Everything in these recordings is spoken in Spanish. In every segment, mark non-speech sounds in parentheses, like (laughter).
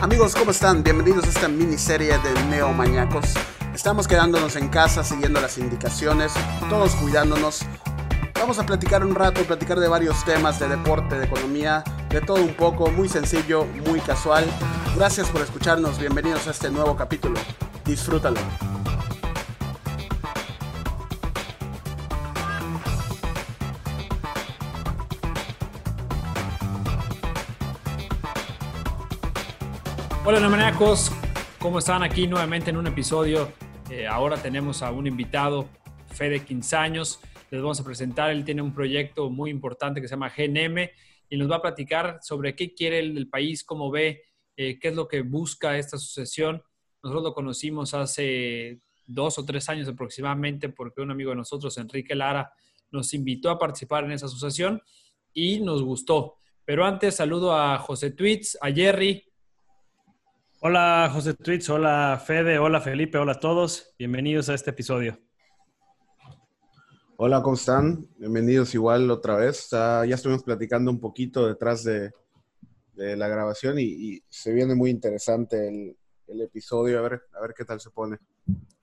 Amigos, ¿cómo están? Bienvenidos a esta miniserie de Neomañacos. Estamos quedándonos en casa, siguiendo las indicaciones, todos cuidándonos. Vamos a platicar un rato, platicar de varios temas, de deporte, de economía, de todo un poco, muy sencillo, muy casual. Gracias por escucharnos, bienvenidos a este nuevo capítulo. Disfrútalo. Hola, Neomaníacos. ¿Cómo están aquí nuevamente en un episodio? Eh, ahora tenemos a un invitado, Fede 15 años. Les vamos a presentar. Él tiene un proyecto muy importante que se llama GNM y nos va a platicar sobre qué quiere el, el país, cómo ve, eh, qué es lo que busca esta sucesión. Nosotros lo conocimos hace dos o tres años aproximadamente porque un amigo de nosotros, Enrique Lara, nos invitó a participar en esa asociación y nos gustó. Pero antes saludo a José Tweets, a Jerry, Hola José Tweets, hola Fede, hola Felipe, hola a todos. Bienvenidos a este episodio. Hola, ¿cómo están? Bienvenidos igual otra vez. ya estuvimos platicando un poquito detrás de, de la grabación y, y, se viene muy interesante el, el, episodio. A ver, a ver qué tal se pone.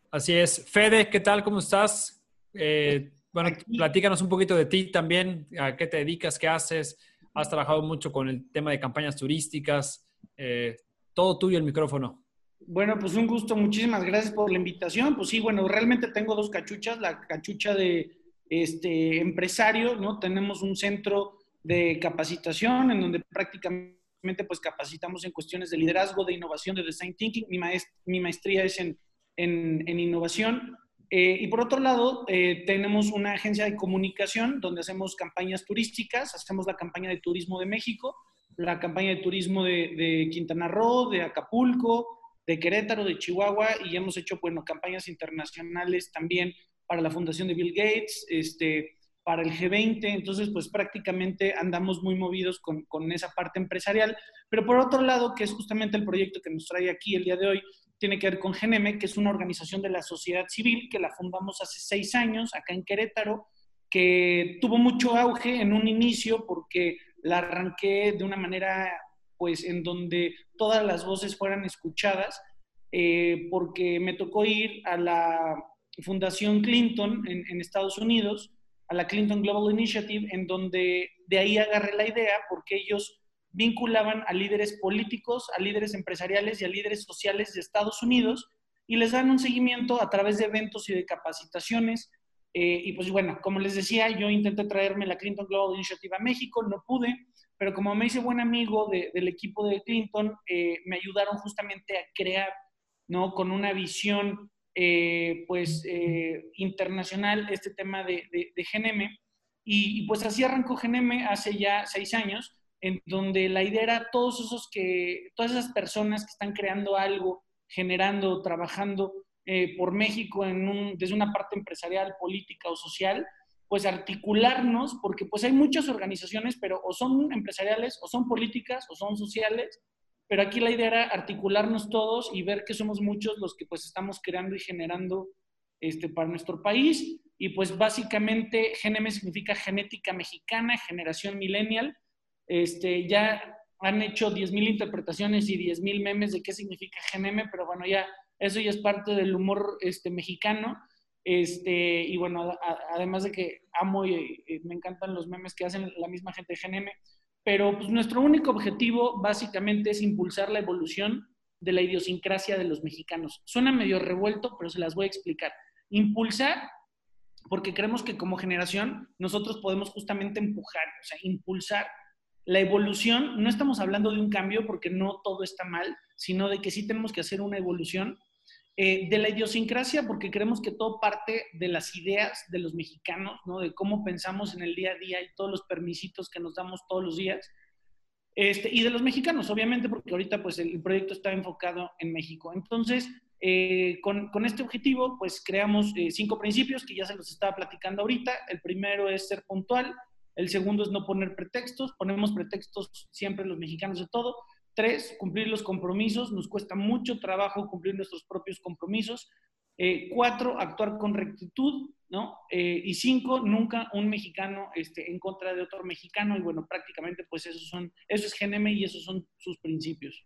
Así es. Fede, ¿qué tal? ¿Cómo estás? Eh, bueno, platícanos un poquito de ti también. ¿A qué te dedicas? ¿Qué haces? Has trabajado mucho con el tema de campañas turísticas. Eh, todo tuyo el micrófono. Bueno, pues un gusto, muchísimas gracias por la invitación. Pues sí, bueno, realmente tengo dos cachuchas, la cachucha de este empresario, ¿no? Tenemos un centro de capacitación en donde prácticamente pues capacitamos en cuestiones de liderazgo, de innovación, de design thinking. Mi, maest mi maestría es en, en, en innovación. Eh, y por otro lado, eh, tenemos una agencia de comunicación donde hacemos campañas turísticas, hacemos la campaña de turismo de México, la campaña de turismo de, Quintana Roo, de Acapulco, de Querétaro, de Chihuahua, y hemos hecho, bueno, campañas internacionales también para la Fundación de Bill Gates, este, para el G20, entonces, pues prácticamente andamos muy movidos con, con esa parte empresarial, pero por otro lado, que es justamente el proyecto que nos trae aquí el día de hoy, tiene que ver con GNM, que es una organización de la sociedad civil que la fundamos hace seis años acá en Querétaro, que tuvo mucho auge en un inicio porque la arranqué de una manera, pues, en donde todas las voces fueran escuchadas, eh, porque me tocó ir a la Fundación Clinton en, en, Estados Unidos, a la Clinton Global Initiative, en donde de ahí agarré la idea, porque ellos vinculaban a líderes políticos, a líderes empresariales y a líderes sociales de Estados Unidos y les dan un seguimiento a través de eventos y de capacitaciones eh, y pues bueno, como les decía, yo intenté traerme la Clinton Global Initiative a México, no pude, pero como me hice buen amigo de, del equipo de Clinton, eh, me ayudaron justamente a crear, ¿no? Con una visión, eh, pues, eh, internacional este tema de, de, de GNM. Y, y, pues así arrancó GNM hace ya seis años, en donde la idea era todos esos que, todas esas personas que están creando algo, generando, trabajando, eh, por México en un, desde una parte empresarial, política o social, pues articularnos, porque pues hay muchas organizaciones, pero o son empresariales, o son políticas, o son sociales, pero aquí la idea era articularnos todos y ver que somos muchos los que pues estamos creando y generando este, para nuestro país. Y pues básicamente GNM significa genética mexicana, generación millennial. Este, ya han hecho 10.000 interpretaciones y 10.000 memes de qué significa GNM, pero bueno, ya eso ya es parte del humor este, mexicano. Este, y bueno, además de que amo y, y, me encantan los memes que hacen la misma gente de GNM, pero pues, nuestro único objetivo básicamente es impulsar la evolución de la idiosincrasia de los mexicanos. Suena medio revuelto, pero se las voy a explicar. Impulsar, porque creemos que como generación nosotros podemos justamente empujar, o sea, impulsar la evolución. No estamos hablando de un cambio porque no todo está mal, sino de que sí tenemos que hacer una evolución eh, de la idiosincrasia, porque creemos que todo parte de las ideas de los mexicanos, ¿no? de cómo pensamos en el día a día y todos los permisitos que nos damos todos los días. Este, y de los mexicanos, obviamente, porque ahorita pues el, proyecto está enfocado en México. Entonces, eh, con, con, este objetivo, pues creamos eh, cinco principios que ya se los estaba platicando ahorita. El primero es ser puntual, el segundo es no poner pretextos, ponemos pretextos siempre los mexicanos de todo. Tres, cumplir los compromisos. Nos cuesta mucho trabajo cumplir nuestros propios compromisos. Eh, cuatro, actuar con rectitud, ¿no? Eh, y cinco, nunca un mexicano este, en contra de otro mexicano. Y bueno, prácticamente pues esos son, eso es GNM y esos son sus principios.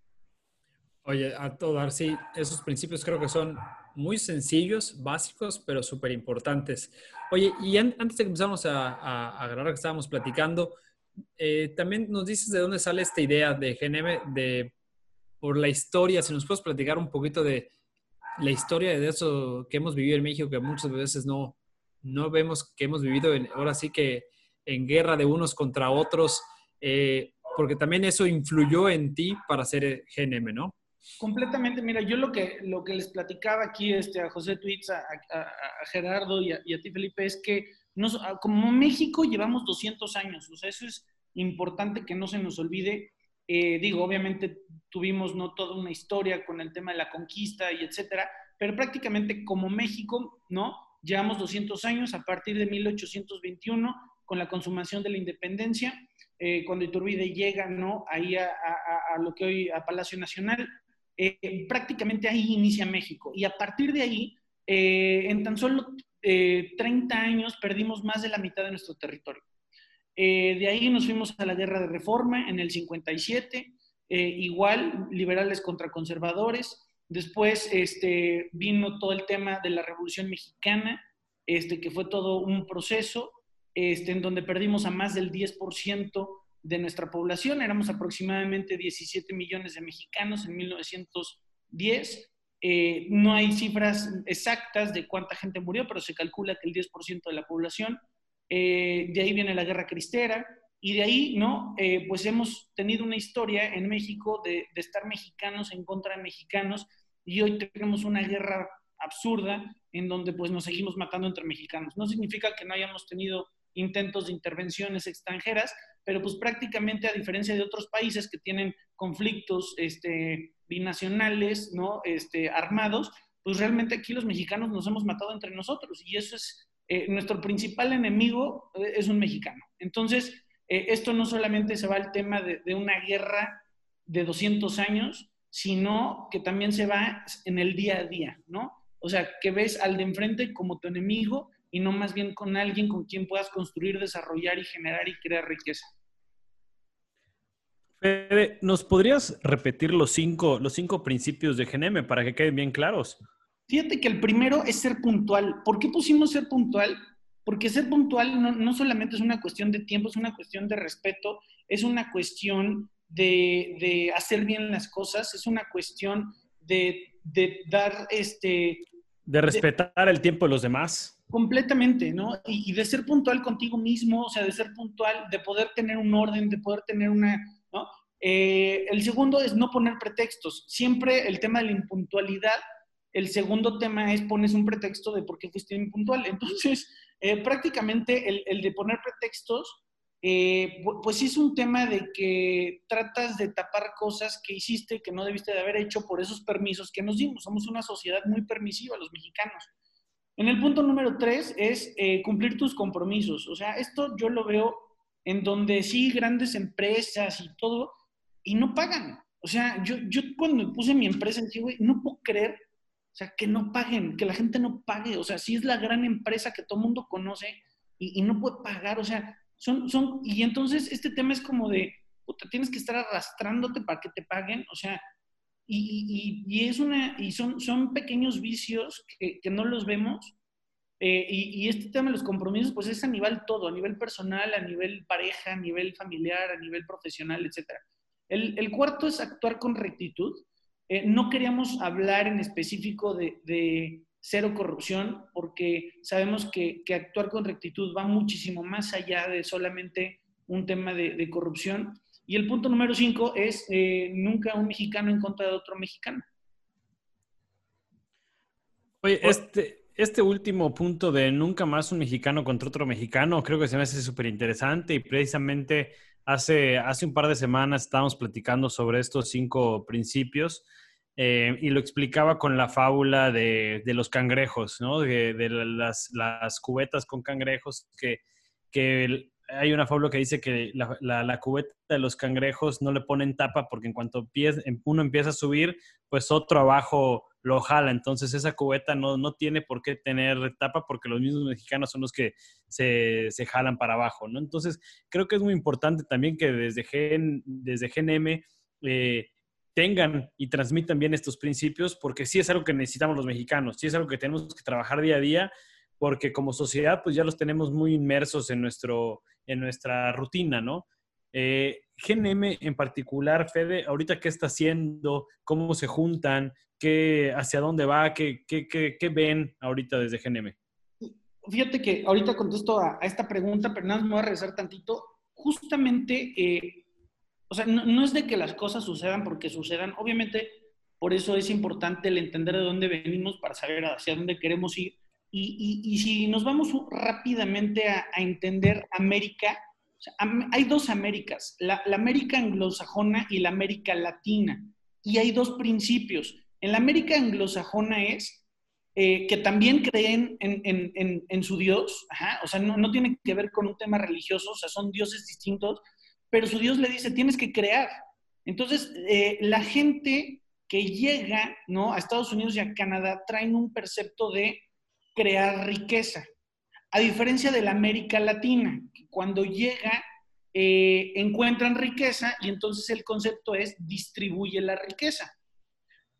Oye, a todo dar, sí, esos principios creo que son muy sencillos, básicos, pero súper importantes. Oye, y antes de que empezamos a, a, a que estábamos platicando, eh, también nos dices de dónde sale esta idea de GNM, de por la historia, si nos puedes platicar un poquito de la historia de eso que hemos vivido en México, que muchas veces no, no vemos que hemos vivido en, ahora sí que en guerra de unos contra otros, eh, porque también eso influyó en ti para ser GNM, ¿no? Completamente, mira, yo lo que, lo que les platicaba aquí este, a José Twitz, a, Gerardo y a, ti, Felipe, es que nos, como México llevamos 200 años, o sea, eso es importante que no se nos olvide. Eh, digo, obviamente tuvimos no toda una historia con el tema de la conquista y etcétera, pero prácticamente como México, ¿no? Llevamos 200 años a partir de 1821 con la consumación de la independencia, eh, cuando Iturbide llega, ¿no? Ahí a, lo que hoy, a Palacio Nacional, eh, prácticamente ahí inicia México. Y a partir de ahí, en tan solo 30 años, perdimos más de la mitad de nuestro territorio. de ahí nos fuimos a la guerra de reforma en el 57, igual liberales contra conservadores. Después este, vino todo el tema de la Revolución Mexicana, este, que fue todo un proceso este, en donde perdimos a más del 10% de nuestra población. Éramos aproximadamente 17 millones de mexicanos en 1910. Eh, no hay cifras exactas de cuánta gente murió, pero se calcula que el 10% de la población. Eh, de ahí viene la guerra cristera. Y de ahí, ¿no? Eh, pues hemos tenido una historia en México de, de estar mexicanos en contra de mexicanos y hoy tenemos una guerra absurda en donde pues nos seguimos matando entre mexicanos. No significa que no hayamos tenido intentos de intervenciones extranjeras, pero pues prácticamente a diferencia de otros países que tienen conflictos este, binacionales, ¿no? Este, armados, pues realmente aquí los mexicanos nos hemos matado entre nosotros y eso es eh, nuestro principal enemigo eh, es un mexicano. Entonces, eh, esto no solamente se va al tema de, de una guerra de 200 años, sino que también se va en el día a día, ¿no? O sea, que ves al de enfrente como tu enemigo y no más bien con alguien con quien puedas construir, desarrollar y generar y crear riqueza. Fede, ¿nos podrías repetir los cinco, los cinco principios de GNM para que queden bien claros? Fíjate que el primero es ser puntual. ¿Por qué pusimos ser puntual? Porque ser puntual no, solamente es una cuestión de tiempo, es una cuestión de respeto, es una cuestión de, hacer bien las cosas, es una cuestión de, dar este... De respetar el tiempo de los demás. Completamente, ¿no? Y, de ser puntual contigo mismo, o sea, de ser puntual, de poder tener un orden, de poder tener una, ¿no? Eh, el segundo es no poner pretextos. Siempre el tema de la impuntualidad, el segundo tema es pones un pretexto de por qué fuiste impuntual. Entonces, eh, prácticamente el, el, de poner pretextos, eh, pues sí es un tema de que tratas de tapar cosas que hiciste que no debiste de haber hecho por esos permisos que nos dimos. Somos una sociedad muy permisiva, los mexicanos. En el punto número tres es eh, cumplir tus compromisos. O sea, esto yo lo veo en donde sí, grandes empresas y todo, y no pagan. O sea, yo, yo cuando puse mi empresa Chile, no puedo creer, o sea, que no paguen, que la gente no pague. O sea, sí es la gran empresa que todo el mundo conoce y, y no puede pagar. O sea, son, son, y entonces este tema es como de, puta, tienes que estar arrastrándote para que te paguen. O sea, y, y, es una, y son, son pequeños vicios que, que no los vemos. Eh, y, y, este tema de los compromisos, pues es a nivel todo, a nivel personal, a nivel pareja, a nivel familiar, a nivel profesional, etc. El, el cuarto es actuar con rectitud. Eh, no queríamos hablar en específico de, de, cero corrupción, porque sabemos que, que, actuar con rectitud va muchísimo más allá de solamente un tema de, de corrupción. Y el punto número cinco es eh, nunca un mexicano en contra de otro mexicano. Oye, este, este último punto de nunca más un mexicano contra otro mexicano, creo que se me hace súper interesante y precisamente hace, hace un par de semanas estábamos platicando sobre estos cinco principios eh, y lo explicaba con la fábula de, de los cangrejos, ¿no? De, de las, las, cubetas con cangrejos que, que hay una fábula que dice que la, cubeta de los cangrejos no le ponen tapa porque en cuanto uno empieza a subir, pues otro abajo lo jala. Entonces esa cubeta no, no tiene por qué tener tapa porque los mismos mexicanos son los que se, se jalan para abajo, ¿no? Entonces creo que es muy importante también que desde, Gen, desde GNM eh, tengan y transmitan bien estos principios, porque sí es algo que necesitamos los mexicanos, sí es algo que tenemos que trabajar día a día, porque como sociedad pues ya los tenemos muy inmersos en, nuestro, en nuestra rutina, ¿no? Eh, GNM en particular, Fede, ahorita qué está haciendo, cómo se juntan, qué, hacia dónde va, qué, qué, qué, ven ahorita desde GNM. Fíjate que ahorita contesto a, esta pregunta, pero nada más me voy a regresar tantito. Justamente, eh, o sea, no, es de que las cosas sucedan porque sucedan. Obviamente, por eso es importante el entender de dónde venimos para saber hacia dónde queremos ir. Y, y, si nos vamos rápidamente a, entender América, hay dos Américas, la, América anglosajona y la América latina. Y hay dos principios. En la América anglosajona es eh, que también creen en, su Dios, o sea, no, tiene que ver con un tema religioso, o sea, son dioses distintos, pero su Dios le dice, tienes que crear. Entonces, eh, la gente que llega ¿no? a Estados Unidos y a Canadá traen un percepto de crear riqueza. A diferencia de la América Latina, que cuando llega eh, encuentran riqueza y entonces el concepto es distribuye la riqueza.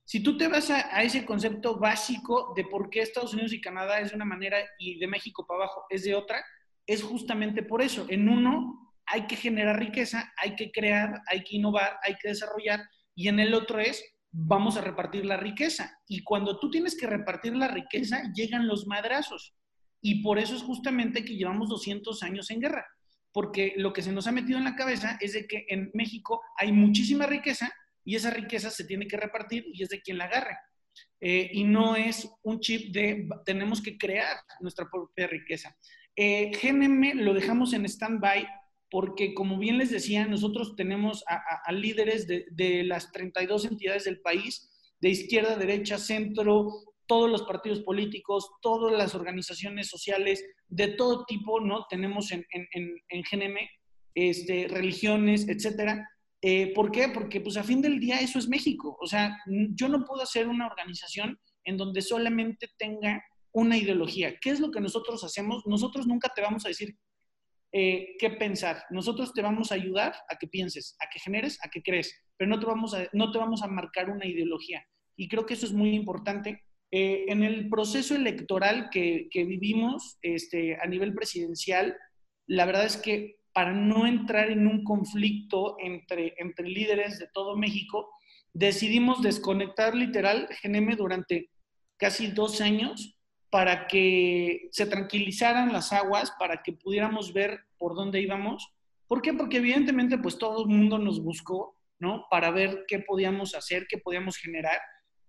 Si tú te vas a, a, ese concepto básico de por qué Estados Unidos y Canadá es de una manera y de México para abajo es de otra, es justamente por eso. En uno hay que generar riqueza, hay que crear, hay que innovar, hay que desarrollar, y en el otro es vamos a repartir la riqueza. Y cuando tú tienes que repartir la riqueza, llegan los madrazos. Y por eso es justamente que llevamos 200 años en guerra, porque lo que se nos ha metido en la cabeza es de que en México hay muchísima riqueza y esa riqueza se tiene que repartir y es de quien la agarre. Eh, y no es un chip de tenemos que crear nuestra propia riqueza. Eh, GNM lo dejamos en stand-by porque, como bien les decía, nosotros tenemos a, líderes de, las 32 entidades del país, de izquierda, derecha, centro, todos los partidos políticos, todas las organizaciones sociales de todo tipo, ¿no? Tenemos en, en, en GNM, este, religiones, etcétera. Eh, ¿Por qué? Porque pues a fin del día eso es México. O sea, yo no puedo hacer una organización en donde solamente tenga una ideología. ¿Qué es lo que nosotros hacemos? Nosotros nunca te vamos a decir eh, qué pensar. Nosotros te vamos a ayudar a que pienses, a que generes, a que crees, pero no te vamos a, no te vamos a marcar una ideología. Y creo que eso es muy importante eh, en el proceso electoral que, vivimos este, a nivel presidencial, la verdad es que para no entrar en un conflicto entre, entre líderes de todo México, decidimos desconectar literal GNM durante casi dos años para que se tranquilizaran las aguas, para que pudiéramos ver por dónde íbamos. ¿Por qué? Porque evidentemente pues todo el mundo nos buscó, ¿no? Para ver qué podíamos hacer, qué podíamos generar.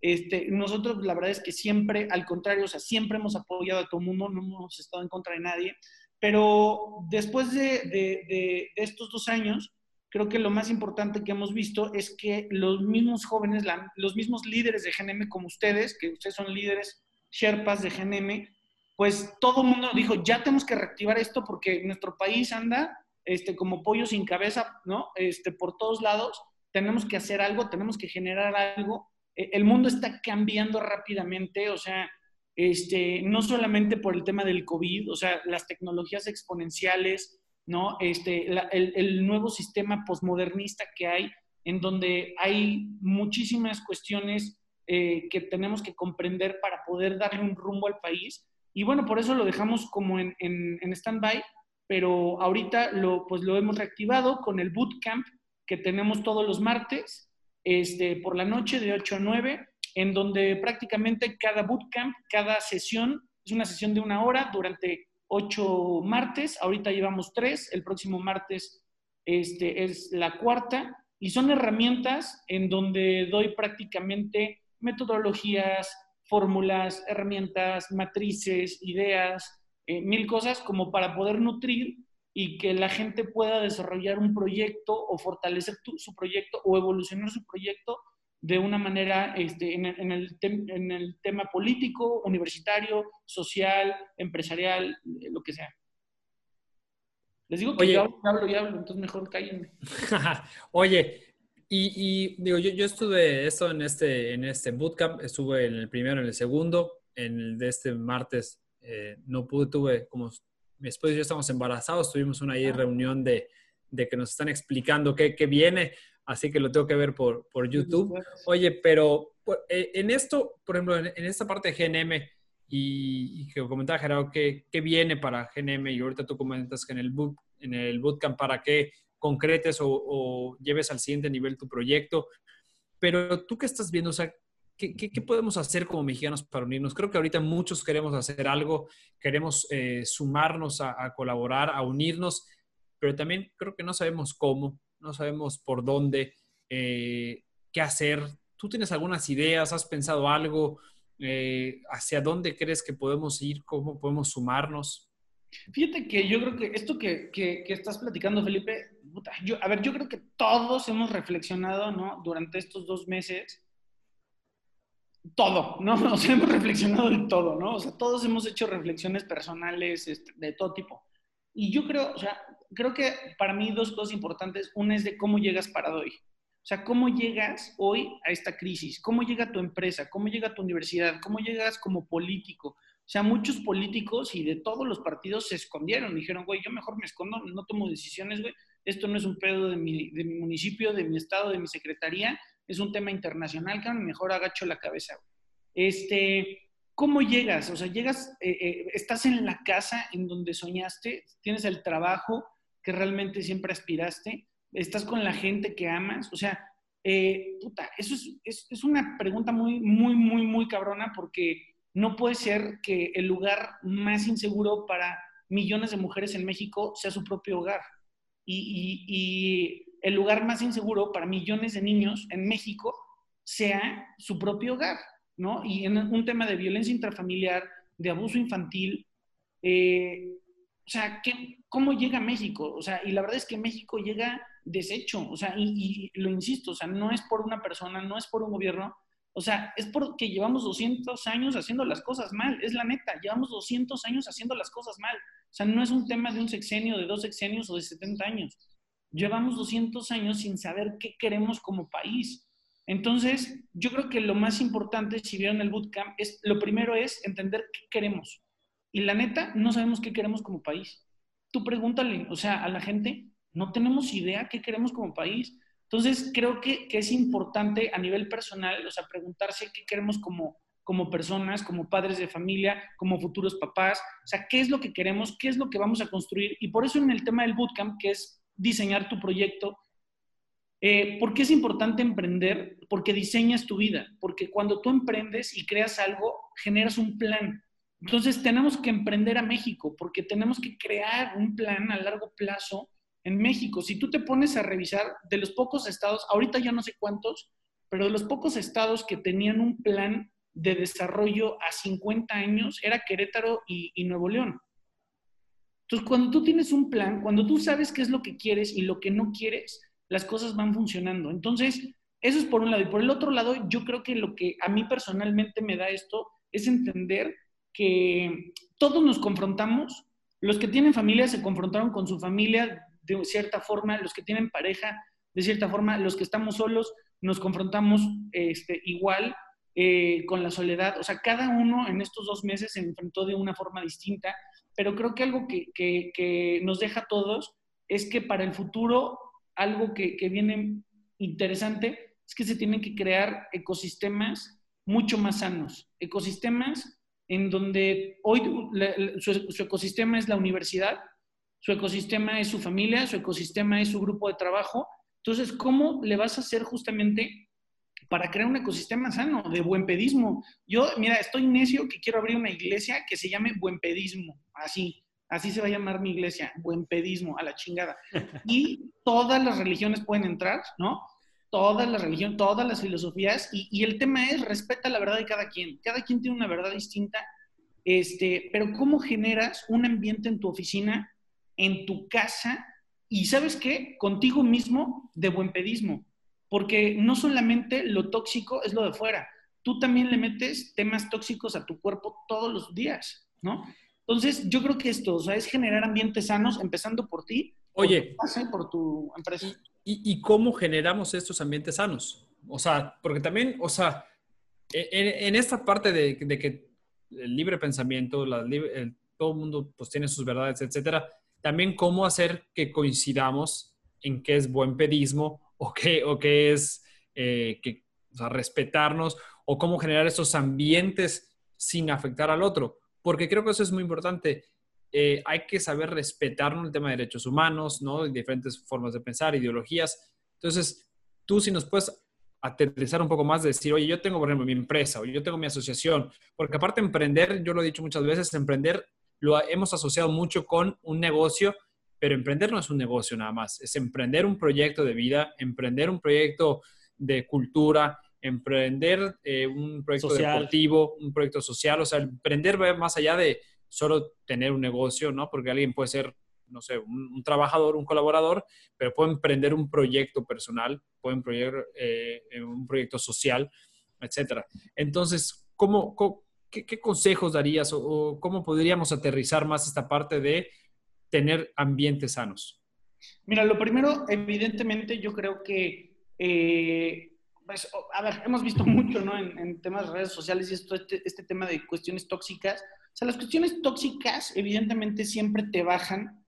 Este, nosotros la verdad es que siempre, al contrario, o sea, siempre hemos apoyado a todo el mundo, no hemos estado en contra de nadie, pero después de, estos dos años, creo que lo más importante que hemos visto es que los mismos jóvenes, los mismos líderes de GNM como ustedes, que ustedes son líderes Sherpas de GNM, pues todo el mundo dijo, ya tenemos que reactivar esto porque nuestro país anda este, como pollo sin cabeza, ¿no? Este, por todos lados, tenemos que hacer algo, tenemos que generar algo eh, el mundo está cambiando rápidamente, o sea, este, no solamente por el tema del COVID, o sea, las tecnologías exponenciales, ¿no? Este, el, nuevo sistema posmodernista que hay, en donde hay muchísimas cuestiones eh, que tenemos que comprender para poder darle un rumbo al país. Y bueno, por eso lo dejamos como en, en, en stand-by, pero ahorita lo, pues lo hemos reactivado con el bootcamp que tenemos todos los martes este, por la noche de 8 a 9, en donde prácticamente cada bootcamp, cada sesión, es una sesión de una hora durante ocho martes. Ahorita llevamos tres, el próximo martes este, es la cuarta. Y son herramientas en donde doy prácticamente metodologías, fórmulas, herramientas, matrices, ideas, eh, mil cosas como para poder nutrir y que la gente pueda desarrollar un proyecto o fortalecer su proyecto o evolucionar su proyecto de una manera este, en, el, en, el tema político, universitario, social, empresarial, eh, lo que sea. Les digo que yo hablo, y hablo, entonces mejor cállenme. (laughs) Oye, y, digo, yo, yo, estuve esto en este, en este bootcamp, estuve en el primero, en el segundo, en el de este martes eh, no pude, tuve como mi esposo y yo estamos embarazados, tuvimos una ahí reunión de, de, que nos están explicando qué, qué, viene. así que lo tengo que ver por, por YouTube. Oye, pero eh, en esto, por ejemplo, en, esta parte de GNM, y, que comentaba Gerardo, ¿qué, ¿qué, viene para GNM? Y ahorita tú comentas que en el, boot, en el bootcamp, ¿para qué concretes o, o, lleves al siguiente nivel tu proyecto? Pero tú qué estás viendo, o sea, ¿qué, qué, podemos hacer como mexicanos para unirnos? Creo que ahorita muchos queremos hacer algo, queremos eh, sumarnos a, a colaborar, a unirnos, pero también creo que no sabemos cómo, no sabemos por dónde, eh, qué hacer. ¿Tú tienes algunas ideas? ¿Has pensado algo? Eh, ¿Hacia dónde crees que podemos ir? ¿Cómo podemos sumarnos? Fíjate que yo creo que esto que, que, estás platicando, Felipe, yo, a ver, yo creo que todos hemos reflexionado, ¿no? Durante estos dos meses, todo, ¿no? (laughs) O sea, hemos reflexionado de todo, ¿no? O sea, todos hemos hecho reflexiones personales este, de todo tipo. Y yo creo, o sea, creo que para mí dos cosas importantes. Una es de cómo llegas para hoy. O sea, cómo llegas hoy a esta crisis, cómo llega tu empresa, cómo llega tu universidad, cómo llegas como político. O sea, muchos políticos y de todos los partidos se escondieron. Dijeron, güey, yo mejor me escondo, no tomo decisiones, güey. Esto no es un pedo de mi, de mi municipio, de mi estado, de mi secretaría. Es un tema internacional, cabrón, mejor agacho la cabeza. Este, ¿Cómo llegas? O sea, llegas, eh, eh, estás en la casa en donde soñaste, tienes el trabajo que realmente siempre aspiraste, estás con la gente que amas. O sea, eh, puta, eso es, es, una pregunta muy, muy, muy, muy cabrona porque no puede ser que el lugar más inseguro para millones de mujeres en México sea su propio hogar. Y, el lugar más inseguro para millones de niños en México sea su propio hogar. ¿no? Y en un tema de violencia intrafamiliar, de abuso infantil, eh, o sea, ¿qué, ¿cómo llega México? O sea, y la verdad es que México llega deshecho, o sea, y, lo insisto, o sea, no es por una persona, no es por un gobierno, o sea, es porque llevamos 200 años haciendo las cosas mal, es la neta, llevamos 200 años haciendo las cosas mal. O sea, no es un tema de un sexenio, de dos sexenios o de 70 años. Llevamos 200 años sin saber qué queremos como país. Entonces, yo creo que lo más importante, si vieron el bootcamp, es lo primero es entender qué queremos. Y la neta, no sabemos qué queremos como país. Tú pregúntale, o sea, a la gente, no tenemos idea qué queremos como país. Entonces, creo que, es importante a nivel personal, o sea, preguntarse qué queremos como, como personas, como padres de familia, como futuros papás, o sea, qué es lo que queremos, qué es lo que vamos a construir. Y por eso en el tema del bootcamp, que es diseñar tu proyecto, eh, ¿Por qué es importante emprender? Porque diseñas tu vida, porque cuando tú emprendes y creas algo, generas un plan. Entonces tenemos que emprender a México, porque tenemos que crear un plan a largo plazo en México. Si tú te pones a revisar de los pocos estados, ahorita ya no sé cuántos, pero de los pocos estados que tenían un plan de desarrollo a 50 años, era Querétaro y, Nuevo León. Entonces, cuando tú tienes un plan, cuando tú sabes qué es lo que quieres y lo que no quieres, las cosas van funcionando. Entonces, eso es por un lado. Y por el otro lado, yo creo que lo que a mí personalmente me da esto es entender que todos nos confrontamos. Los que tienen familia se confrontaron con su familia de cierta forma, los que tienen pareja de cierta forma, los que estamos solos nos confrontamos este, igual eh, con la soledad. O sea, cada uno en estos dos meses se enfrentó de una forma distinta, pero creo que algo que, que nos deja a todos es que para el futuro algo que, viene interesante es que se tienen que crear ecosistemas mucho más sanos, ecosistemas en donde hoy su, ecosistema es la universidad, su ecosistema es su familia, su ecosistema es su grupo de trabajo. Entonces, ¿cómo le vas a hacer justamente para crear un ecosistema sano de buen pedismo? Yo, mira, estoy necio que quiero abrir una iglesia que se llame buen pedismo, así. Así se va a llamar mi iglesia, buen pedismo, a la chingada. (laughs) Y todas las religiones pueden entrar, ¿no? Todas las religiones, todas las filosofías. Y, el tema es, respeta la verdad de cada quien. Cada quien tiene una verdad distinta. Este, pero ¿cómo generas un ambiente en tu oficina, en tu casa? Y sabes qué? Contigo mismo de buen pedismo. Porque no solamente lo tóxico es lo de fuera. Tú también le metes temas tóxicos a tu cuerpo todos los días, ¿no? Entonces, yo creo que esto, o sea, es generar ambientes sanos, empezando por ti. Oye. Por tu, empresa. ¿Y, cómo generamos estos ambientes sanos? O sea, porque también, o sea, e, en, esta parte de, que el libre pensamiento, la, todo el mundo pues tiene sus verdades, etcétera, también cómo hacer que coincidamos en qué es buen pedismo o qué, o qué es eh, que, respetarnos o cómo generar esos ambientes sin afectar al otro. Porque creo que eso es muy importante. Eh, hay que saber respetarnos el tema de derechos humanos, ¿no? diferentes formas de pensar, ideologías. Entonces, tú si nos puedes aterrizar un poco más, de decir, oye, yo tengo, por ejemplo, mi empresa o yo tengo mi asociación, porque aparte emprender, yo lo he dicho muchas veces, emprender lo hemos asociado mucho con un negocio, pero emprender no es un negocio nada más, es emprender un proyecto de vida, emprender un proyecto de cultura, emprender eh, un proyecto deportivo, un proyecto social, o sea, emprender va más allá de solo tener un negocio, ¿no? Porque alguien puede ser no sé, un, trabajador, un colaborador, pero puede emprender un proyecto personal, puede emprender eh, un proyecto social, etcétera. Entonces, ¿cómo, qué, consejos darías o, cómo podríamos aterrizar más esta parte de tener ambientes sanos? Mira, lo primero, evidentemente, yo creo que, eh, pues, a ver, hemos visto mucho, ¿no? En, temas de redes sociales y esto, este, este tema de cuestiones tóxicas. O sea, las cuestiones tóxicas, evidentemente, siempre te bajan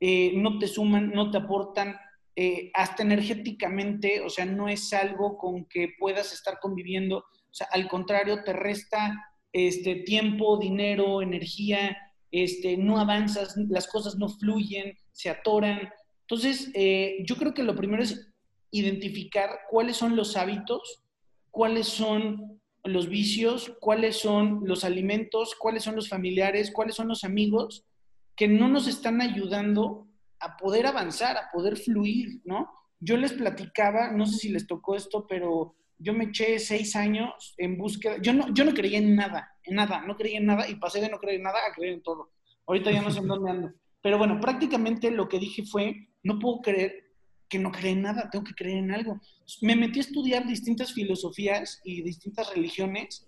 eh, no te suman, no te aportan, eh, hasta energéticamente, o sea, no es algo con que puedas estar conviviendo, o sea, al contrario, te resta este, tiempo, dinero, energía, este, no avanzas, las cosas no fluyen, se atoran. Entonces, eh, yo creo que lo primero es identificar cuáles son los hábitos, cuáles son los vicios, cuáles son los alimentos, cuáles son los familiares, cuáles son los amigos que no nos están ayudando a poder avanzar, a poder fluir, ¿no? Yo les platicaba, no sé si les tocó esto, pero yo me eché seis años en búsqueda, yo no, yo no creía en nada, en nada, no creía en nada y pasé de no creer en nada a creer en todo. Ahorita ya no sé en dónde ando. Pero bueno, prácticamente lo que dije fue, no puedo creer que no cree en nada, tengo que creer en algo. Me metí a estudiar distintas filosofías y distintas religiones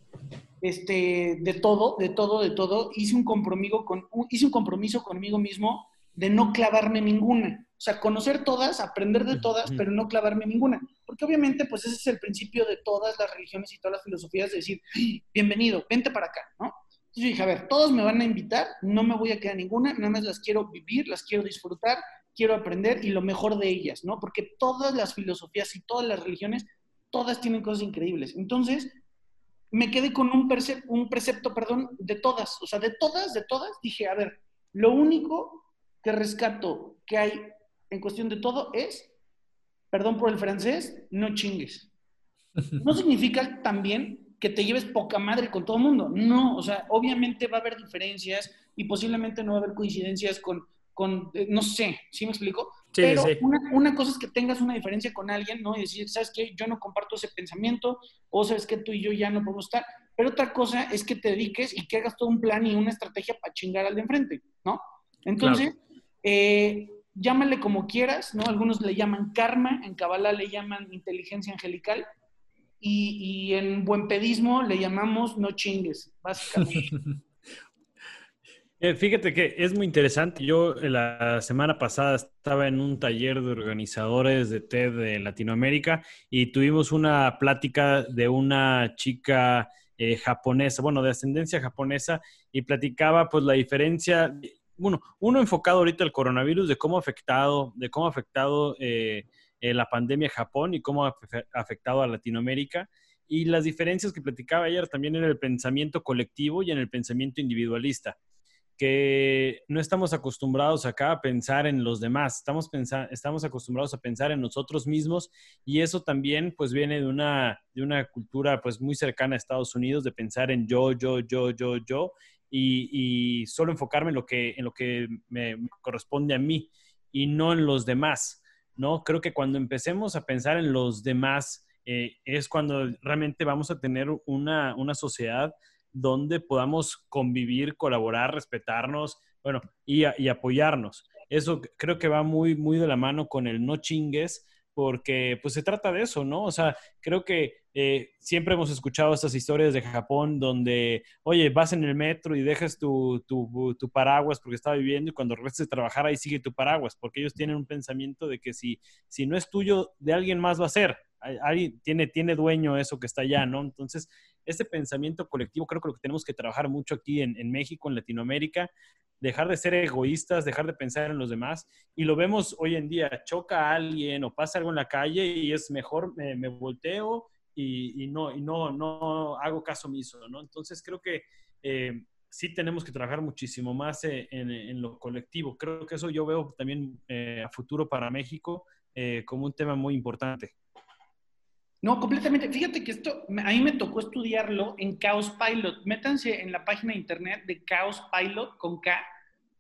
este, de todo, de todo, de todo. Hice un, compromiso con, hice un compromiso conmigo mismo de no clavarme ninguna. O sea, conocer todas, aprender de todas, pero no clavarme ninguna. Porque obviamente, pues ese es el principio de todas las religiones y todas las filosofías, de decir, bienvenido, vente para acá, ¿no? Entonces yo dije, a ver, todos me van a invitar, no me voy a quedar ninguna, nada más las quiero vivir, las quiero disfrutar, quiero aprender y lo mejor de ellas, ¿no? Porque todas las filosofías y todas las religiones, todas tienen cosas increíbles. Entonces, me quedé con un, precepto, un precepto, perdón, de todas, o sea, de todas, de todas, dije, a ver, lo único que rescato que hay en cuestión de todo es, perdón por el francés, no chingues. No (laughs) significa también que te lleves poca madre con todo el mundo, no, o sea, obviamente va a haber diferencias y posiblemente no va a haber coincidencias con, con eh, no sé, ¿sí me explico? Pero Una, una, cosa es que tengas una diferencia con alguien, ¿no? Y decir, ¿sabes qué? Yo no comparto ese pensamiento, o sabes que tú y yo ya no podemos estar. Pero otra cosa es que te dediques y que hagas todo un plan y una estrategia para chingar al de enfrente, ¿no? Entonces, eh, llámale como quieras, ¿no? Algunos le llaman karma, en Kabbalah le llaman inteligencia angelical, y, y en buen pedismo le llamamos no chingues, básicamente. (laughs) Eh, fíjate que es muy interesante. Yo eh, la semana pasada estaba en un taller de organizadores de TED de Latinoamérica y tuvimos una plática de una chica eh, japonesa, bueno, de ascendencia japonesa, y platicaba pues la diferencia, bueno, uno enfocado ahorita al coronavirus, de cómo ha afectado, de cómo ha afectado la pandemia a Japón y cómo ha afectado a Latinoamérica. Y las diferencias que platicaba ayer también en el pensamiento colectivo y en el pensamiento individualista que no estamos acostumbrados acá a pensar en los demás, estamos, estamos acostumbrados a pensar en nosotros mismos y eso también pues viene de una, de una cultura pues muy cercana a Estados Unidos de pensar en yo, yo, yo, yo, yo y, solo enfocarme en lo que, en lo que me, corresponde a mí y no en los demás, ¿no? Creo que cuando empecemos a pensar en los demás eh, es cuando realmente vamos a tener una, una sociedad donde podamos convivir, colaborar, respetarnos, bueno, y, apoyarnos. Eso creo que va muy, muy de la mano con el no chingues, porque pues se trata de eso, ¿no? O sea, creo que eh, siempre hemos escuchado estas historias de Japón donde, oye, vas en el metro y dejas tu, tu, paraguas porque está viviendo y cuando regreses a trabajar ahí sigue tu paraguas, porque ellos tienen un pensamiento de que si, si no es tuyo, de alguien más va a ser, alguien tiene, tiene dueño eso que está allá, ¿no? Entonces, este pensamiento colectivo creo que lo que tenemos que trabajar mucho aquí en, en México, en Latinoamérica, dejar de ser egoístas, dejar de pensar en los demás. Y lo vemos hoy en día, choca a alguien o pasa algo en la calle y es mejor me, volteo y, no, y no, no hago caso omiso, ¿no? Entonces creo que eh, sí tenemos que trabajar muchísimo más eh, en, lo colectivo. Creo que eso yo veo también eh, a futuro para México como un tema muy importante. No, completamente. Fíjate que esto, a mí me tocó estudiarlo en Chaos Pilot. Métanse en la página de internet de Chaos Pilot con K.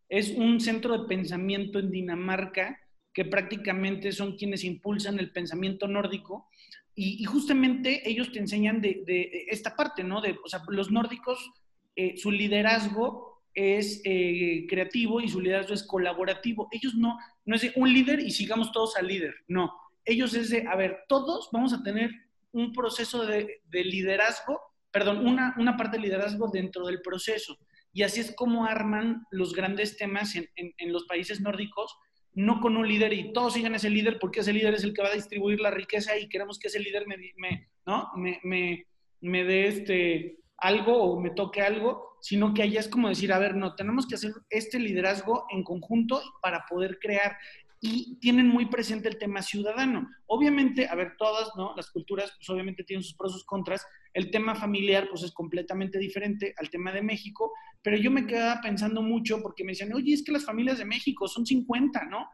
Es un centro de pensamiento en Dinamarca que prácticamente son quienes impulsan el pensamiento nórdico. Y, justamente ellos te enseñan de, esta parte, ¿no? De, o sea, los nórdicos, eh, su liderazgo es eh, creativo y su liderazgo es colaborativo. Ellos no, no es de un líder y sigamos todos al líder, no ellos es de, a ver, todos vamos a tener un proceso de, liderazgo, perdón, una, parte de liderazgo dentro del proceso. Y así es como arman los grandes temas en, los países nórdicos, no con un líder y todos sigan ese líder porque ese líder es el que va a distribuir la riqueza y queremos que ese líder me, ¿no? me dé este, algo o me toque algo, sino que allá es como decir, a ver, no, tenemos que hacer este liderazgo en conjunto para poder crear y tienen muy presente el tema ciudadano. Obviamente, a ver, todas, ¿no? Las culturas, pues obviamente tienen sus pros y sus contras. El tema familiar, pues es completamente diferente al tema de México, pero yo me quedaba pensando mucho porque me decían, oye, es que las familias de México son 50, ¿no?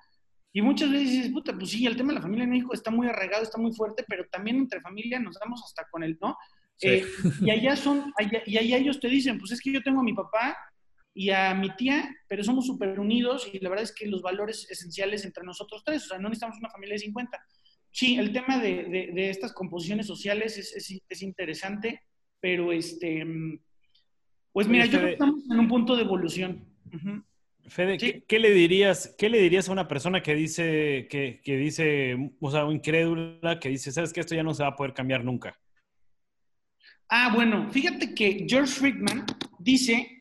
Y muchas veces dices, puta, pues sí, el tema de la familia en México está muy arraigado, está muy fuerte, pero también entre familia nos damos hasta con el, ¿no? Eh, y allá son, y allá ellos te dicen, pues es que yo tengo a mi papá y a mi tía, pero somos súper unidos y la verdad es que los valores esenciales entre nosotros tres, o sea, no necesitamos una familia de 50. Sí, el tema de, de, estas composiciones sociales es, es, interesante, pero este, pues mira, yo creo que estamos en un punto de evolución. Fede, ¿qué, le dirías, ¿qué le dirías a una persona que dice, que, que dice, o sea, incrédula, que dice, sabes que esto ya no se va a poder cambiar nunca? Ah, bueno, fíjate que George Friedman dice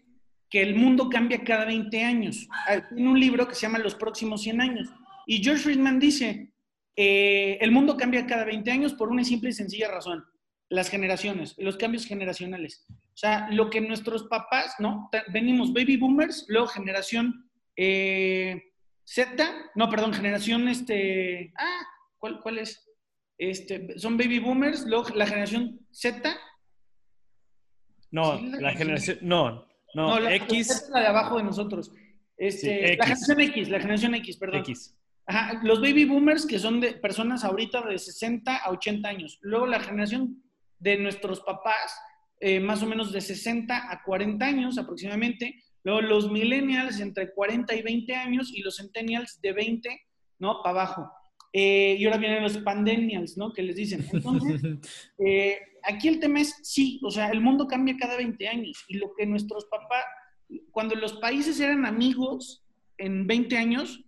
que el mundo cambia cada 20 años. Tiene un libro que se llama Los próximos 100 años. Y George Friedman dice, eh, el mundo cambia cada 20 años por una simple y sencilla razón, las generaciones, los cambios generacionales. O sea, lo que nuestros papás, ¿no? Venimos baby boomers, luego generación eh, Z, no, perdón, generación, este, ah, ¿cuál, cuál es? Este, son baby boomers, luego la generación Z. No, la generación, no, no, X. es la de abajo de nosotros. Este, la generación X, la generación X, perdón. X. Ajá, los baby boomers, que son de personas ahorita de 60 a 80 años. Luego la generación de nuestros papás, eh, más o menos de 60 a 40 años aproximadamente. Luego los millennials entre 40 y 20 años y los centennials de 20, ¿no? Para abajo. Eh, y ahora vienen los pandemials, ¿no? Que les dicen. Entonces, (laughs) eh, aquí el tema es, sí, o sea, el mundo cambia cada 20 años y lo que nuestros papás, cuando los países eran amigos en 20 años,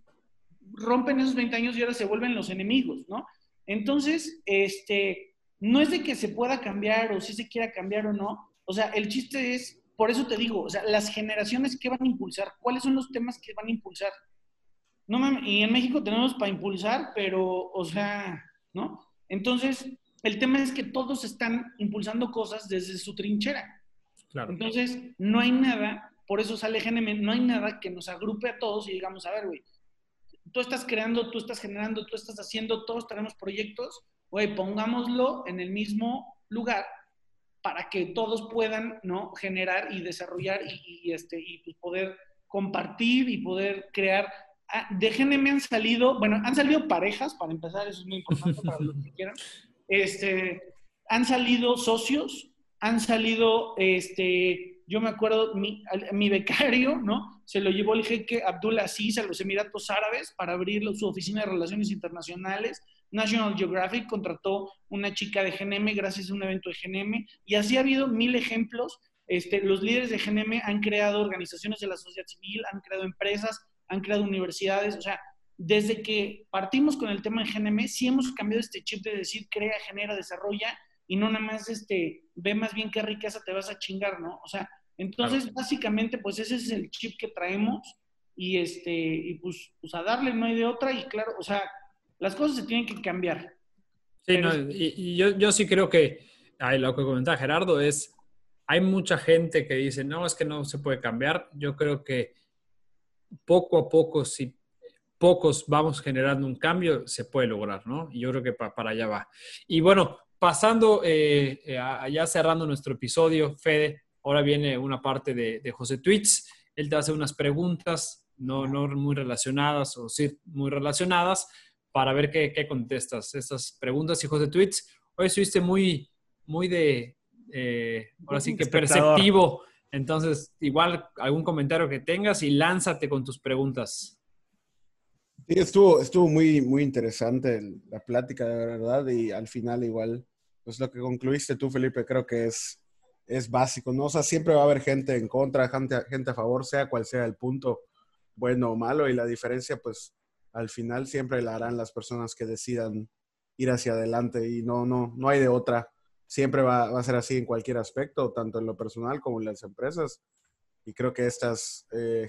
rompen esos 20 años y ahora se vuelven los enemigos, ¿no? Entonces, este, no es de que se pueda cambiar o si se quiera cambiar o no, o sea, el chiste es, por eso te digo, o sea, las generaciones que van a impulsar, ¿cuáles son los temas que van a impulsar? No, y en México tenemos para impulsar, pero, o sea, ¿no? Entonces, el tema es que todos están impulsando cosas desde su trinchera. Claro. Entonces, no hay nada, por eso sale GNM, no hay nada que nos agrupe a todos y digamos, a ver, güey, tú estás creando, tú estás generando, tú estás haciendo, todos tenemos proyectos, güey, pongámoslo en el mismo lugar para que todos puedan, ¿no? Generar y desarrollar y, este, y pues, poder compartir y poder crear. Ah, de GNM han salido, bueno, han salido parejas, para empezar, eso es muy importante para los que quieran. Este, han salido socios, han salido, este, yo me acuerdo, mi, mi, becario, ¿no? Se lo llevó el jeque Abdul Aziz a los Emiratos Árabes para abrir su oficina de relaciones internacionales. National Geographic contrató una chica de GNM gracias a un evento de GNM y así ha habido mil ejemplos. Este, los líderes de GNM han creado organizaciones de la sociedad civil, han creado empresas, han creado universidades, o sea, desde que partimos con el tema de GNM, sí hemos cambiado este chip de decir crea, genera, desarrolla y no nada más este, ve más bien qué riqueza te vas a chingar, ¿no? O sea, entonces básicamente pues ese es el chip que traemos y este, y pues, pues a darle no hay de otra y claro, o sea, las cosas se tienen que cambiar. Sí, y, yo, yo, sí creo que lo que comentaba Gerardo es, hay mucha gente que dice, no, es que no se puede cambiar. Yo creo que poco a poco, si pocos vamos generando un cambio, se puede lograr, ¿no? Y yo creo que para allá va. Y bueno, pasando, eh, eh ya cerrando nuestro episodio, Fede, ahora viene una parte de, de José Tweets. Él te hace unas preguntas, no, no muy relacionadas, o sí muy relacionadas, para ver qué, qué contestas. Estas preguntas y José Tweets, hoy estuviste muy, muy de, eh, ahora sí que perceptivo. Entonces, igual algún comentario que tengas y lánzate con tus preguntas. Sí, estuvo, estuvo muy, muy interesante la plática, de verdad, y al final igual, pues lo que concluiste tú, Felipe, creo que es, es básico, ¿no? O sea, siempre va a haber gente en contra, gente, gente a favor, sea cual sea el punto, bueno o malo, y la diferencia, pues, al final siempre la harán las personas que decidan ir hacia adelante y no, no, no hay de otra. Siempre va, a ser así en cualquier aspecto, tanto en lo personal como en las empresas. Y creo que estas eh,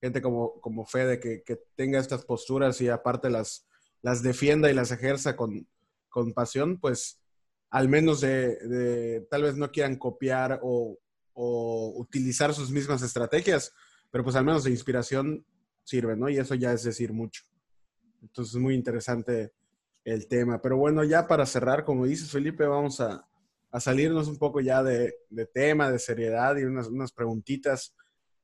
gente como, como Fede que, que tenga estas posturas y aparte las, las defienda y las ejerza con, con pasión, pues al menos de, tal vez no quieran copiar o, o, utilizar sus mismas estrategias, pero pues al menos de inspiración sirve, ¿no? Y eso ya es decir mucho. Entonces, muy interesante el tema. Pero bueno, ya para cerrar, como dices, Felipe, vamos a, a salirnos un poco ya de, de, tema, de seriedad y unas, unas preguntitas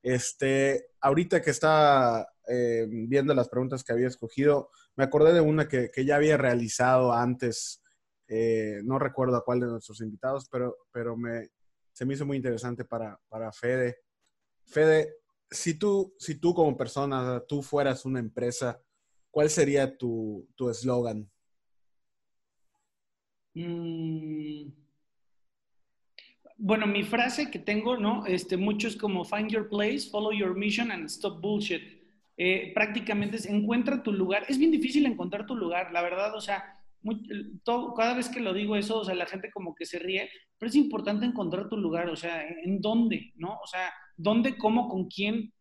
este, ahorita que estaba eh, viendo las preguntas que había escogido, me acordé de una que, ya había realizado antes. Eh, no recuerdo a cuál de nuestros invitados, pero, pero me, se me hizo muy interesante para, para Fede. Fede, si tú, si tú como persona, tú fueras una empresa, ¿cuál sería tu eslogan? Tu mm, bueno, mi frase que tengo, ¿no? Este, mucho es como find your place, follow your mission and stop bullshit. Eh, prácticamente es encuentra tu lugar. Es bien difícil encontrar tu lugar, la verdad, o sea, todo, cada vez que lo digo eso, o sea, la gente como que se ríe, pero es importante encontrar tu lugar, o sea, en, dónde, ¿no? O sea, dónde, cómo, con quién,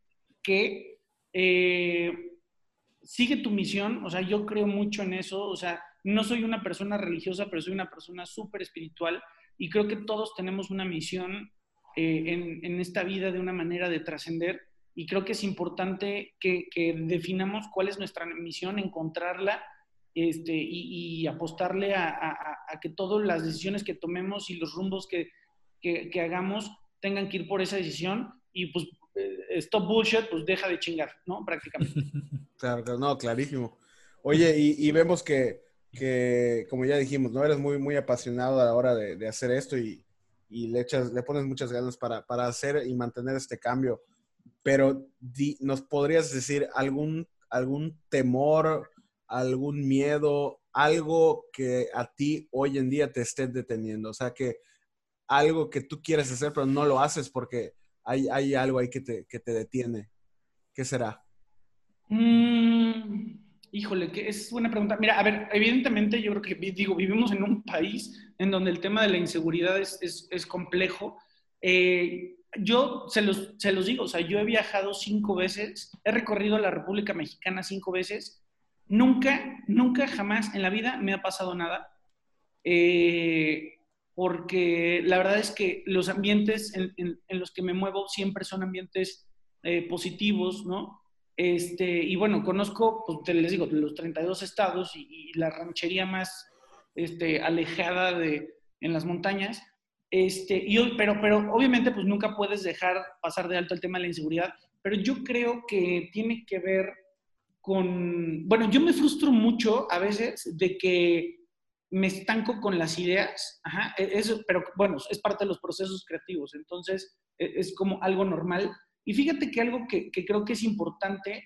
qué. Eh, sigue tu misión, o sea, yo creo mucho en eso, o sea, no soy una persona religiosa, pero soy una persona súper espiritual y creo que todos tenemos una misión eh, en, esta vida de una manera de trascender y creo que es importante que, definamos cuál es nuestra misión, encontrarla este, y, apostarle a, que todas las decisiones que tomemos y los rumbos que, que, hagamos tengan que ir por esa decisión y pues eh, stop bullshit, pues deja de chingar, ¿no? Prácticamente. (laughs) Claro, no, clarísimo. Oye, y vemos que que, como ya dijimos, ¿no? Eres muy, muy apasionado a la hora de, hacer esto y, le, echas, le pones muchas ganas para, hacer y mantener este cambio. Pero ¿nos podrías decir algún, algún temor, algún miedo, algo que a ti hoy en día te esté deteniendo? O sea, que algo que tú quieres hacer, pero no lo haces porque hay, hay algo ahí que te, que te detiene. ¿Qué será? Mm, Híjole, que es buena pregunta. Mira, a ver, evidentemente yo creo que, digo, vivimos en un país en donde el tema de la inseguridad es, es, complejo. Eh, yo se los, se los digo, o sea, yo he viajado cinco veces, he recorrido la República Mexicana cinco veces. Nunca, nunca, jamás en la vida me ha pasado nada. Eh, porque la verdad es que los ambientes en, en, los que me muevo siempre son ambientes eh, positivos, ¿no? Este, y bueno, conozco, pues les digo, los 32 estados y, la ranchería más este, alejada de, en las montañas. Este, y, pero, pero obviamente pues nunca puedes dejar pasar de alto el tema de la inseguridad, pero yo creo que tiene que ver con, bueno, yo me frustro mucho a veces de que me estanco con las ideas, e, eso, pero bueno, es parte de los procesos creativos, entonces e, es como algo normal, y fíjate que algo que, creo que es importante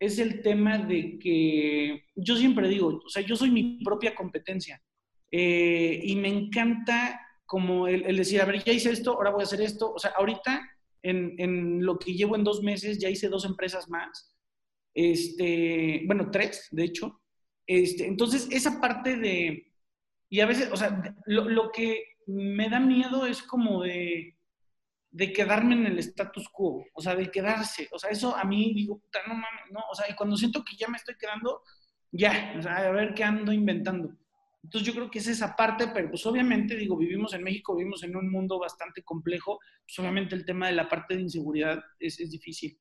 es el tema de que yo siempre digo, o sea, yo soy mi propia competencia eh, y me encanta como el, decir, a ver, ya hice esto, ahora voy a hacer esto. O sea, ahorita en, lo que llevo en dos meses ya hice dos empresas más, este, bueno, tres, de hecho. Este, entonces, esa parte de, y a veces, o sea, lo, lo que me da miedo es como de, de quedarme en el status quo, o sea, de quedarse, o sea, eso a mí digo, puta, no mames, no, o sea, y cuando siento que ya me estoy quedando, ya, o sea, a ver qué ando inventando. Entonces yo creo que es esa parte, pero pues obviamente, digo, vivimos en México, vivimos en un mundo bastante complejo, pues obviamente el tema de la parte de inseguridad es, es difícil.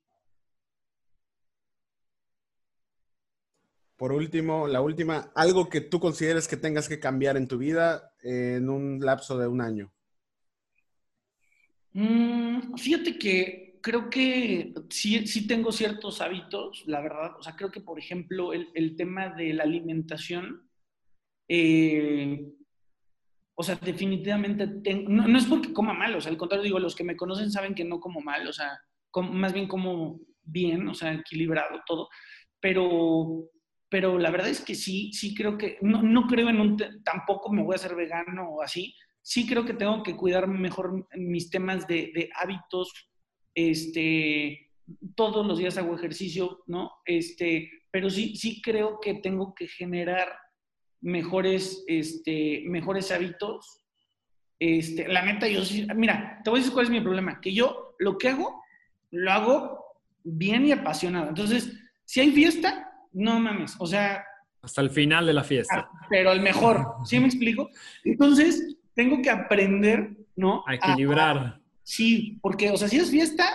Por último, la última, algo que tú consideres que tengas que cambiar en tu vida en un lapso de un año. Mm, fíjate que creo que sí, sí tengo ciertos hábitos, la verdad. O sea, creo que, por ejemplo, el, tema de la alimentación, eh, o sea, definitivamente no, no, es porque coma mal, o sea, al contrario, digo, los que me conocen saben que no como mal, o sea, más bien como bien, o sea, equilibrado todo, pero pero la verdad es que sí, sí creo que, no, no creo en un, tampoco me voy a hacer vegano o así, sí creo que tengo que cuidar mejor mis temas de, de hábitos, este, todos los días hago ejercicio, ¿no? Este, pero sí, sí creo que tengo que generar mejores, este, mejores hábitos. Este, la neta, yo sí, mira, te voy a decir cuál es mi problema, que yo lo que hago, lo hago bien y apasionado. Entonces, si hay fiesta, no mames, o sea... Hasta el final de la fiesta. Pero el mejor, ¿sí me explico? Entonces, tengo que aprender, ¿no? A equilibrar. sí, porque, o sea, si es fiesta,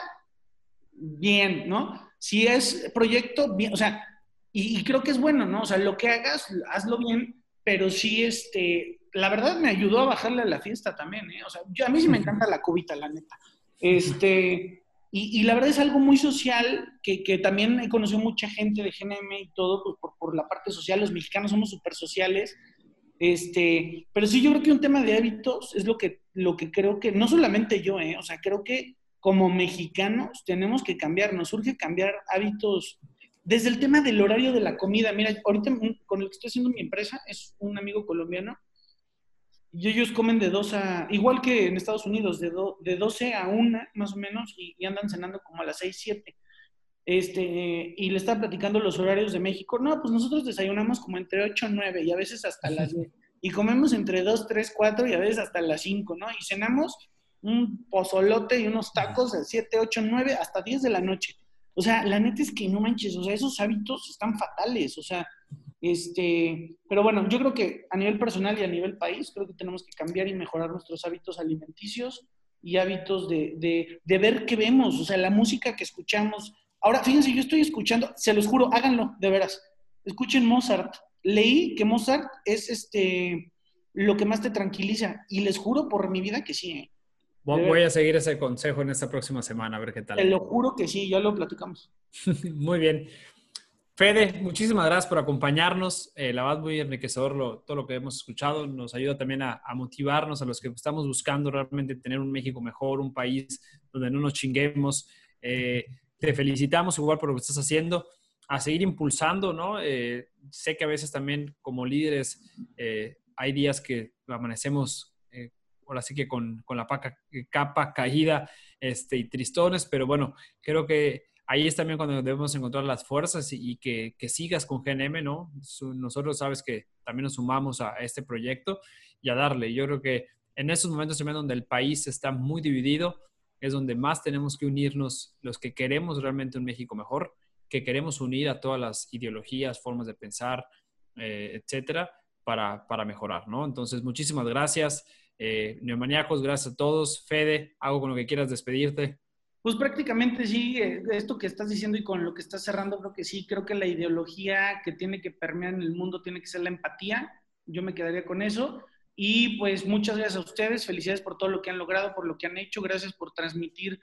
bien, ¿no? Si es proyecto, bien, o sea, y, y, creo que es bueno, ¿no? O sea, lo que hagas, hazlo bien, pero sí, este, la verdad me ayudó a bajarle a la fiesta también, ¿eh? O sea, yo, a mí sí me encanta la cubita, la neta. Este, y, y, la verdad es algo muy social, que, que, también he conocido mucha gente de GNM y todo, pues por, por la parte social, los mexicanos somos súper sociales, este, pero sí yo creo que un tema de hábitos es lo que, lo que creo que, no solamente yo, eh, o sea, creo que como mexicanos tenemos que cambiar, nos surge cambiar hábitos, desde el tema del horario de la comida, mira, ahorita con el que estoy haciendo mi empresa, es un amigo colombiano, y ellos comen de 2 a, igual que en Estados Unidos, de, do, de 12 a 1 más o menos, y, y, andan cenando como a las 6, 7. Este, y le estaba platicando los horarios de México. No, pues nosotros desayunamos como entre 8 y 9 (laughs) y a veces hasta las 10. Y comemos entre 2, 3, 4 y a veces hasta las 5, ¿no? Y cenamos un pozolote y unos tacos de 7, 8, 9 hasta 10 de la noche. O sea, la neta es que no manches, o sea, esos hábitos están fatales, o sea, este, pero bueno, yo creo que a nivel personal y a nivel país, creo que tenemos que cambiar y mejorar nuestros hábitos alimenticios y hábitos de, de, de, ver qué vemos, o sea, la música que escuchamos. Ahora, fíjense, yo estoy escuchando, se los juro, háganlo, de veras. Escuchen Mozart. Leí que Mozart es este lo que más te tranquiliza y les juro por mi vida que sí. ¿eh? Voy a seguir ese consejo en esta próxima semana, a ver qué tal. Te lo juro que sí, ya lo platicamos. (laughs) Muy bien. Fede, muchísimas gracias por acompañarnos. Eh, la verdad, muy enriquecedor lo, todo lo que hemos escuchado. Nos ayuda también a, a, motivarnos a los que estamos buscando realmente tener un México mejor, un país donde no nos chinguemos. Eh, te felicitamos igual por lo que estás haciendo. A seguir impulsando, ¿no? Eh, sé que a veces también como líderes eh, hay días que amanecemos, ahora sí que con, con la paca, capa caída este, y tristones, pero bueno, creo que ahí es también cuando debemos encontrar las fuerzas y, y que, que, sigas con GNM, ¿no? Nosotros sabes que también nos sumamos a este proyecto y a darle. Yo creo que en estos momentos también donde el país está muy dividido, es donde más tenemos que unirnos los que queremos realmente un México mejor, que queremos unir a todas las ideologías, formas de pensar, eh, etcétera, para, para, mejorar, ¿no? Entonces, muchísimas gracias. Eh, Neomaníacos, gracias a todos. Fede, algo con lo que quieras despedirte. Pues prácticamente sí, eh, esto que estás diciendo y con lo que estás cerrando, creo que sí, creo que la ideología que tiene que permear en el mundo tiene que ser la empatía, yo me quedaría con eso. Y pues muchas gracias a ustedes, felicidades por todo lo que han logrado, por lo que han hecho, gracias por transmitir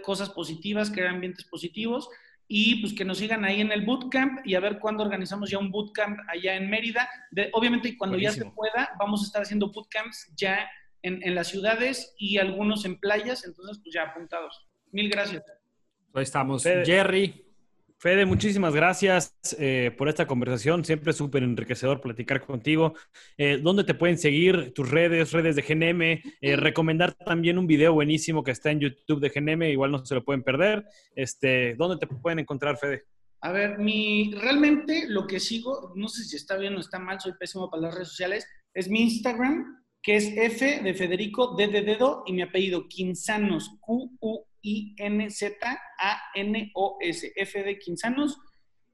cosas positivas, crear ambientes positivos y pues que nos sigan ahí en el bootcamp y a ver cuándo organizamos ya un bootcamp allá en Mérida. De, obviamente cuando Buenísimo. ya se pueda, vamos a estar haciendo bootcamps ya en, en las ciudades y algunos en playas, entonces pues ya apuntados. Mil gracias. Ahí estamos. Fede, Jerry. Fede, muchísimas gracias eh, por esta conversación. Siempre es súper enriquecedor platicar contigo. Eh, ¿Dónde te pueden seguir? Tus redes, redes de GNM. Eh, recomendar también un video buenísimo que está en YouTube de GNM. Igual no se lo pueden perder. Este, ¿Dónde te pueden encontrar, Fede? A ver, mi, realmente lo que sigo, no sé si está bien o está mal, soy pésimo para las redes sociales, es mi Instagram, que es F de Federico, D de dedo y mi apellido, Quinzanos, Q-U I-N-Z-A-N-O-S, F de Quinzanos.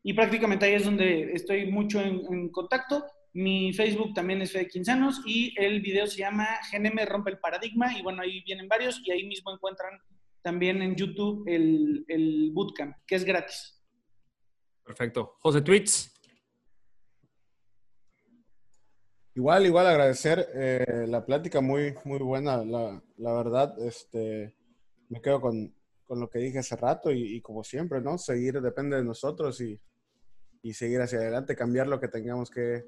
Y prácticamente ahí es donde estoy mucho en, en, contacto. Mi Facebook también es Fede Quinzanos y el video se llama GNM Rompe el Paradigma y bueno, ahí vienen varios y ahí mismo encuentran también en YouTube el, el bootcamp, que es gratis. Perfecto. José Tweets. Igual, igual agradecer eh, la plática muy, muy buena, la, la, verdad, este, me quedo con, con lo que dije hace rato y, como siempre, ¿no? Seguir depende de nosotros y, y seguir hacia adelante, cambiar lo que tengamos que,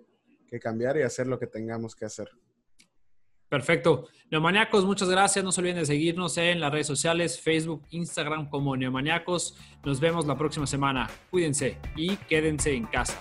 que, cambiar y hacer lo que tengamos que hacer. Perfecto. Neomaniacos, muchas gracias. No se olviden de seguirnos en las redes sociales, Facebook, Instagram como Neomaniacos. Nos vemos la próxima semana. Cuídense y quédense en casa.